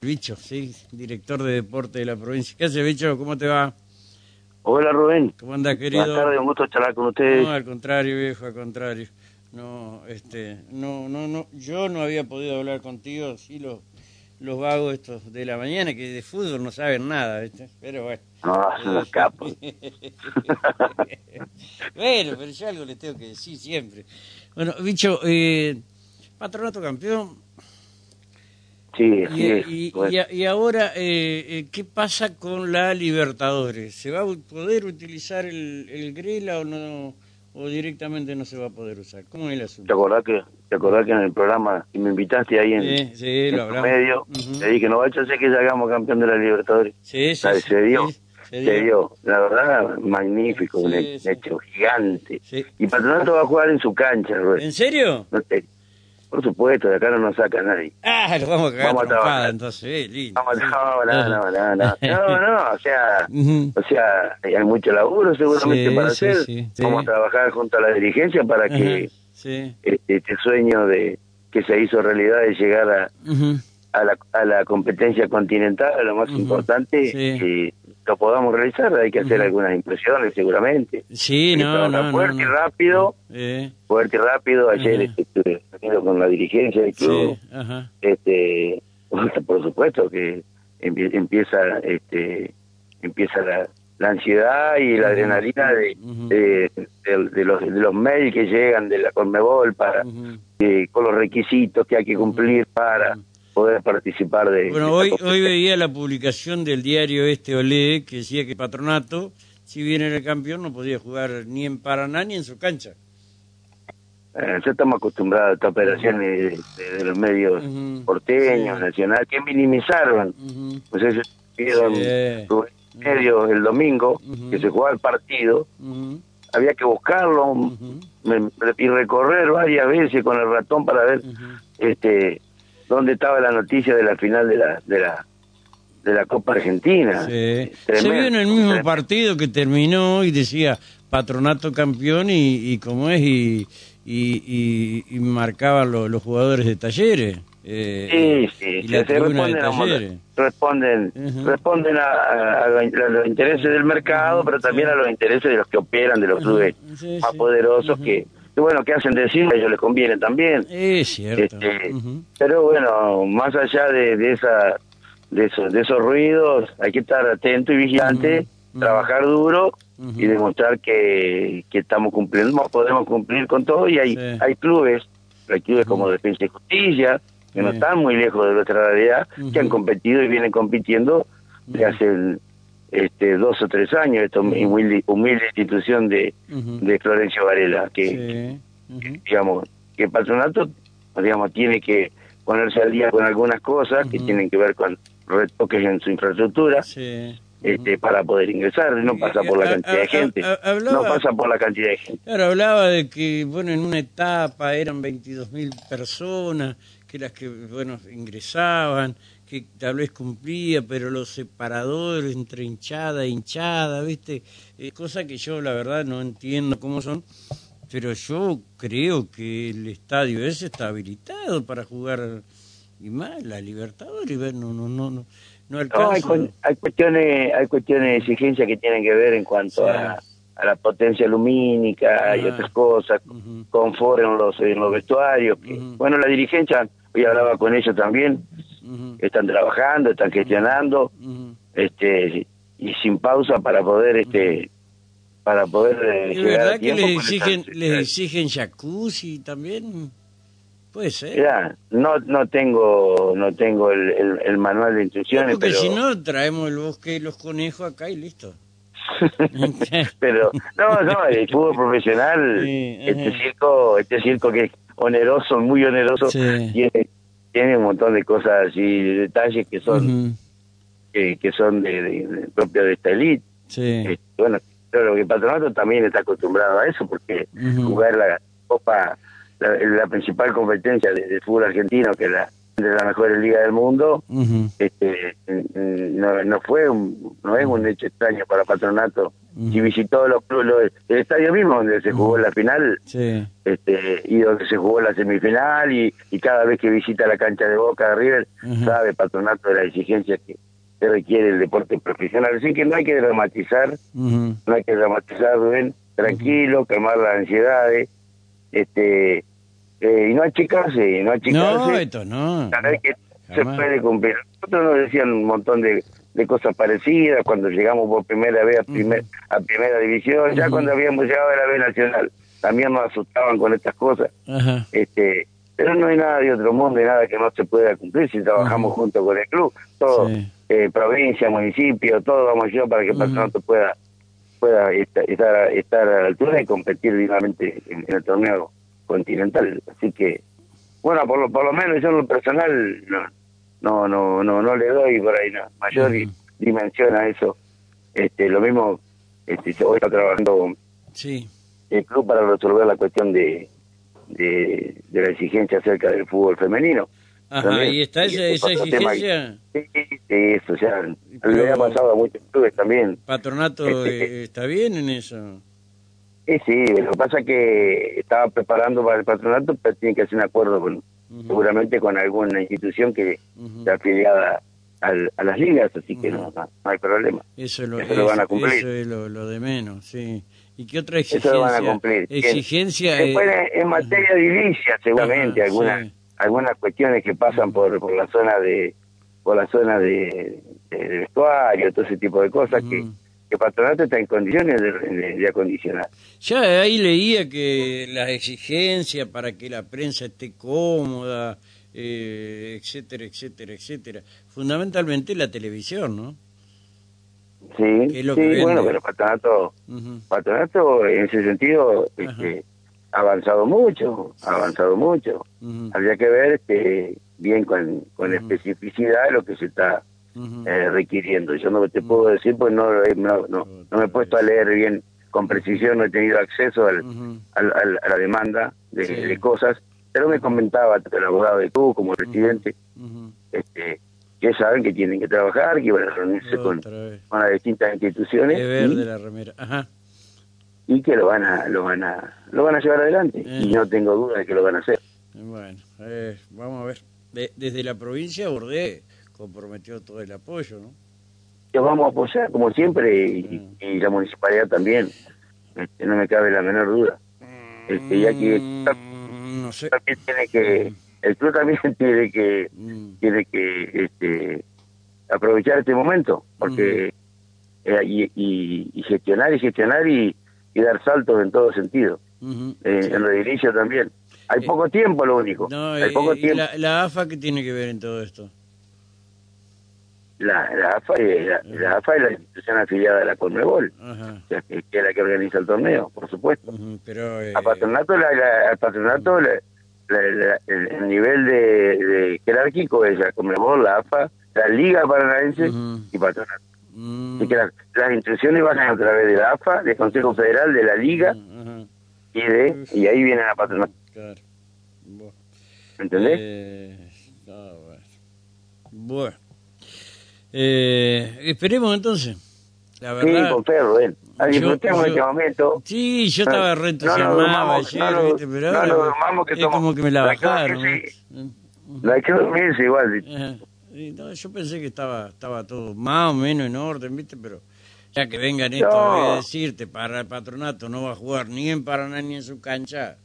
Bicho, sí, director de deporte de la provincia. ¿Qué hace, Bicho? ¿Cómo te va? Hola Rubén. ¿Cómo andas, querido? Buenas tardes, un gusto charlar con ustedes. No, al contrario, viejo, al contrario. No, este, no, no, no, yo no había podido hablar contigo, sí los, los vagos estos de la mañana que de fútbol no saben nada, ¿viste? Pero bueno. No, son los capos. bueno, pero yo algo les tengo que decir siempre. Bueno, bicho, eh, patronato campeón, Sí, y, sí. y- y y ahora, eh, eh, ¿qué pasa con la Libertadores? ¿Se va a poder utilizar el, el Grela o no? ¿O directamente no se va a poder usar? ¿Cómo es el ¿Te asunto? acordás que, te acordás que en el programa que me invitaste ahí en, Sí, sí, en lo tu hablamos. medio, Ujú. te dije, no vaya a ser que hagamos campeón de la Libertadores. Sí, sí, Dale, sí, se dio, sí, Se dio. La verdad, magnífico, Sí, un sí. hecho gigante. Sí. Y Patronato va a jugar en su cancha, Rubén. ¿En serio? No te- por supuesto, de acá no nos saca nadie. Ah, lo vamos a cagar Vamos a trabajar. entonces, eh, lindo. No, no, no, no, no, no, no, no, o sea, o sea, hay mucho laburo seguramente Sí, para sí, hacer. sí, sí. Vamos a trabajar junto a la dirigencia para que este, este sueño de que se hizo realidad de llegar a, a, la, a la competencia continental, lo más importante, sí. Lo podamos realizar. Hay que hacer algunas impresiones seguramente. Sí, no, no, fuerte y no. rápido, Eh, fuerte y rápido. Ayer este, estuve reunido con la dirigencia del club. sí, este por supuesto que empie- empieza este empieza la, la ansiedad y la adrenalina de, de, de- de los de los mails que llegan de la Conmebol para eh, con los requisitos que hay que cumplir para. Poder participar de Bueno, de hoy, hoy veía la publicación del diario este Olé que decía que Patronato, si bien era el campeón, no podía jugar ni en Paraná ni en su cancha. Eh, ya estamos acostumbrados a estas operaciones de, de- de los medios porteños, Sí. nacionales, que minimizaron. Ujú. Pues eso vieron Sí. Rubén medio el domingo, que se jugaba el partido, había que buscarlo me- y recorrer varias veces con el ratón para ver este dónde estaba la noticia de la final de la de la de la Copa Argentina. Sí. Se vio en el mismo tremendo. partido que terminó y decía Patronato campeón y, y cómo es y, y, y- y marcaban lo- los jugadores de talleres. eh, Sí, sí, y la se responden, a, responden, responden a, a- a los intereses del mercado, pero también a los intereses de los que operan, de los clubes Sí, más sí. poderosos que, que, bueno, que hacen decir, a ellos les conviene también. Es cierto. Este. Pero bueno, más allá de, de esa de esos, de esos ruidos, hay que estar atento y vigilante, trabajar duro y demostrar que, que estamos cumpliendo, podemos cumplir con todo y hay Sí. hay clubes, hay clubes como Defensa y Justicia, que no están muy lejos de nuestra realidad, que han competido y vienen compitiendo de hace este, dos o tres años, esta humilde, humilde institución de, Ujú. de Florencio Varela, que, Sí. Digamos, que el patronato, digamos, tiene que ponerse al día con algunas cosas que tienen que ver con retoques en su infraestructura, Sí. este, para poder ingresar, no pasa por la cantidad de gente, hablaba- no pasa por la cantidad de gente. Claro, hablaba de que, bueno, en una etapa eran 22.000 personas, que las que, bueno, ingresaban, que tal vez cumplía, pero los separadores entre hinchada e hinchada, ¿viste? Eh, cosa que yo, la verdad, no entiendo cómo son, pero yo creo que el estadio ese está habilitado para jugar, y más, la Libertadores, no, no, no, no, no No, hay, cu- hay cuestiones hay cuestiones de exigencia que tienen que ver en cuanto Sí. a, a la potencia lumínica y otras cosas, Ujú. confort en los, en los vestuarios. que-. Bueno, la dirigencia, hoy hablaba con ellos también, Están trabajando, están gestionando, este y sin pausa para poder este para poder eh, ¿Es llegar a verdad que les exigen, están- les exigen jacuzzi también? Puede ser. Mirá, no no tengo no tengo el, el, el manual de instrucciones Porque pero si no, traemos el bosque y los conejos acá y listo. pero no no el fútbol profesional Sí, este circo este circo que es oneroso muy oneroso Sí. tiene tiene un montón de cosas y detalles que son Ujú, que, que son de, de- de- propios de esta elite Sí. Este, bueno pero que el patronato también está acostumbrado a eso porque jugar la copa la, la principal competencia de, de fútbol argentino que es la de las mejores ligas del mundo. Este mm, no, no fue un- no es un hecho extraño para Patronato. Si visitó los, clubes, el estadio mismo donde se jugó la final. Este, y donde se jugó la semifinal y, cada vez que visita la cancha de Boca de River, sabe Patronato de la exigencia que, requiere el deporte profesional. Así que no hay que dramatizar, no hay que dramatizar, Rubén, tranquilo, calmar las ansiedades, este, eh, y no achicarse, no achicarse. No, esto no. que se puede cumplir. Nosotros nos decían un montón de, de cosas parecidas cuando llegamos por primera vez a, primer, a primera división, ya cuando habíamos llegado a la B Nacional, también nos asustaban con estas cosas. este Pero no hay nada de otro mundo, y nada que no se pueda cumplir si trabajamos junto con el club. Todo, eh, provincia, municipio, todo vamos yo para que el patronato pueda pueda estar, estar a la altura y competir dignamente en, el torneo continental. Así que, bueno, por lo, por lo menos yo en lo personal no, no, no, no, no le doy por ahí no, mayor dimensión a eso. Este, lo mismo, este, hoy está trabajando sí. el club para resolver la cuestión de, de, de la exigencia acerca del fútbol femenino. Ajá, ¿y está esa, esa exigencia? Sí, eso, o sea, le ha pasado a muchos clubes también. ¿Patronato este, eh, está bien en eso? Sí, sí, lo que pasa es que estaba preparando para el patronato, pero tiene que hacer un acuerdo con, seguramente con alguna institución que está afiliada a las ligas, así que no, no, hay problema. Eso, lo, eso, lo van a cumplir. Eso es lo, de menos, sí. ¿Y qué otra exigencia? Eso lo van a cumplir. Exigencia. en materia de divisa, seguramente, alguna algunas cuestiones que pasan por, por la zona de por la zona de, vestuario, todo ese tipo de cosas que, que Patronato está en condiciones de, acondicionar. Ya ahí leía que las exigencias para que la prensa esté cómoda, eh, etcétera, etcétera, etcétera. Fundamentalmente la televisión, ¿no? Sí, sí bueno, pero Patronato, Patronato en ese sentido este, ha avanzado mucho, ha avanzado mucho. Habría que ver este, bien con, con especificidad lo que se está eh, requiriendo. Yo no te puedo decir, pues no, no, no, me he puesto a leer bien con precisión, no he tenido acceso al, al, a la demanda de, cosas, pero me comentaba el abogado de tú como presidente, este, que saben que tienen que trabajar, que van a reunirse con, con, las distintas instituciones. de la remera. Ajá. y que lo van a lo van a lo van a llevar adelante. Y no tengo duda de que lo van a hacer. Bueno eh, vamos a ver. Desde la provincia Bordé comprometió todo el apoyo no que vamos a apoyar como siempre y, mm. la municipalidad también este, no me cabe la menor duda este ya que mm, no sé. también tiene que el club también tiene que mm. tiene que este aprovechar este momento porque eh, y, y gestionar y gestionar y y dar saltos en todo sentido. Eh, en lo de inicio también. Hay eh, poco tiempo, lo único. Hay poco tiempo. La, AFA qué tiene que ver en todo esto? La, la, AFA, la, AFA es la institución afiliada de la Conmebol, que, es la que organiza el torneo, por supuesto. pero, a Patronato, la, patronato el, nivel de, jerárquico es la Conmebol, la AFA, la Liga Paranaense y Patronato. Mm. que las instrucciones van a través de la AFA, del Consejo Federal, de la Liga mm, y de y ahí viene la patrona. Claro. Bueno. ¿Entendés? Eh, bueno. Eh, esperemos entonces. La verdad, sí, perro, eh. Disfrutemos en este momento. Sí, yo estaba re entusiasmado no, ayer, no, ¿viste? pero no, no, que es como que me la bajaron. La hay que dormirse igual. Ajá yo pensé que estaba estaba todo más o menos en orden, ¿viste? Pero ya que vengan esto a decirte, para el patronato no va a jugar ni en Paraná ni en su cancha,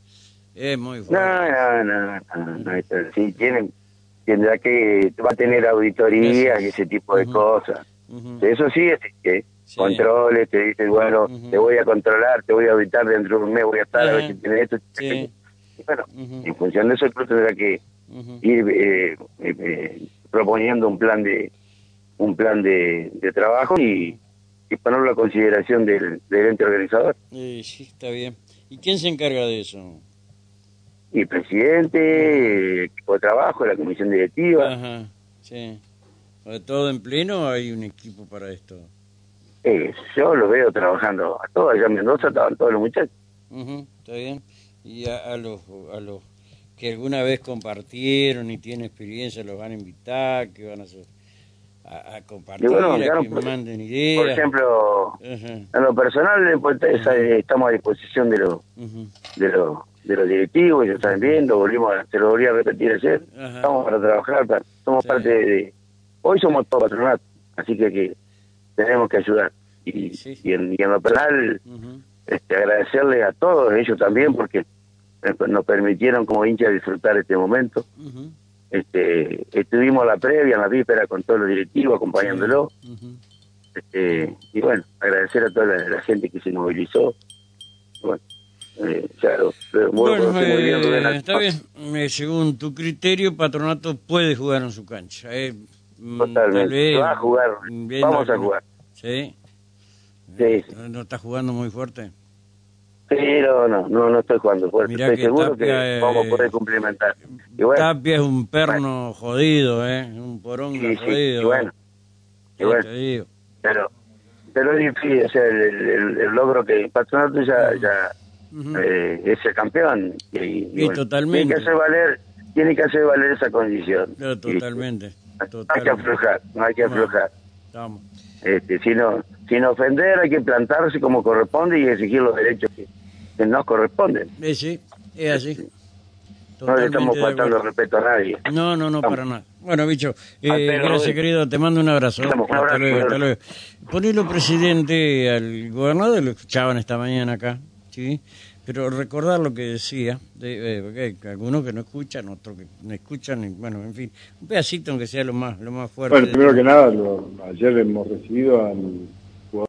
es muy fuerte. No, no, no, no, sí, tienen, tendrá que, va a tener auditorías y ese tipo de cosas. Eso sí, es que controles, te dicen, bueno, te voy a controlar, te voy a auditar dentro de un mes, voy a estar a ver si tienes esto. Y bueno, en función de eso el club tendrá que ir eh, eh, eh proponiendo un plan de un plan de, trabajo y, y, ponerlo a consideración del, del ente organizador. sí, está bien. ¿Y quién se encarga de eso? Y presidente, el equipo de trabajo, la comisión directiva. Ajá, sí. ¿Todo en pleno hay un equipo para esto? Eh, yo lo veo trabajando a todos, allá en Mendoza estaban todos los muchachos. está bien. ¿Y a, a los, a los que alguna vez compartieron y tienen experiencia, los van a invitar, ¿qué van a hacer? a, compartir, a que me manden ideas. Por ejemplo, en lo personal, pues, estamos a disposición de los de los de los directivos, ellos están viendo, volvimos a, se lo volví a repetir ayer, estamos para trabajar, somos parte de, hoy somos todo patronato, así que, que tenemos que ayudar. Y, y, en, lo personal, este, agradecerle a todos ellos también, porque nos permitieron como hinchas disfrutar este momento. este Estuvimos a la previa, en la víspera, con todos los directivos, acompañándolo. este, y bueno, agradecer a toda la, gente que se movilizó. Bueno, eh, claro, bueno, eh, está bien. Según tu criterio, Patronato puede jugar en su cancha. Eh. Mm. Va a jugar. Vamos a jugar. ¿Sí? Sí. ¿No está jugando muy fuerte? Pero no, no, no estoy jugando fuerte. estoy seguro que vamos a poder complementar. Tapia es un perno jodido, ¿eh? Un porón jodido. Y bueno, y bueno. Pero, pero es difícil, o sea, el, el, logro que Patronato ya, ya eh, es el campeón. Y, totalmente. Tiene que hacer valer, tiene que hacer valer esa condición. totalmente, No hay que aflojar, no hay que aflojar. Este, sino, sin ofender hay que plantarse como corresponde y exigir los derechos que, que nos corresponden. Sí, sí, es así. no le estamos faltando respeto a nadie. No, no, no, para nada. Bueno, bicho, eh, gracias querido, te mando un abrazo. un abrazo hasta luego, hasta luego. Ponelo presidente al gobernador, lo escuchaban esta mañana acá, ¿sí? Pero recordar lo que decía, de, eh, algunos que no escuchan, otros que no escuchan, y, bueno, en fin, un pedacito aunque sea lo más, lo más fuerte. Bueno, primero que nada, ayer hemos recibido al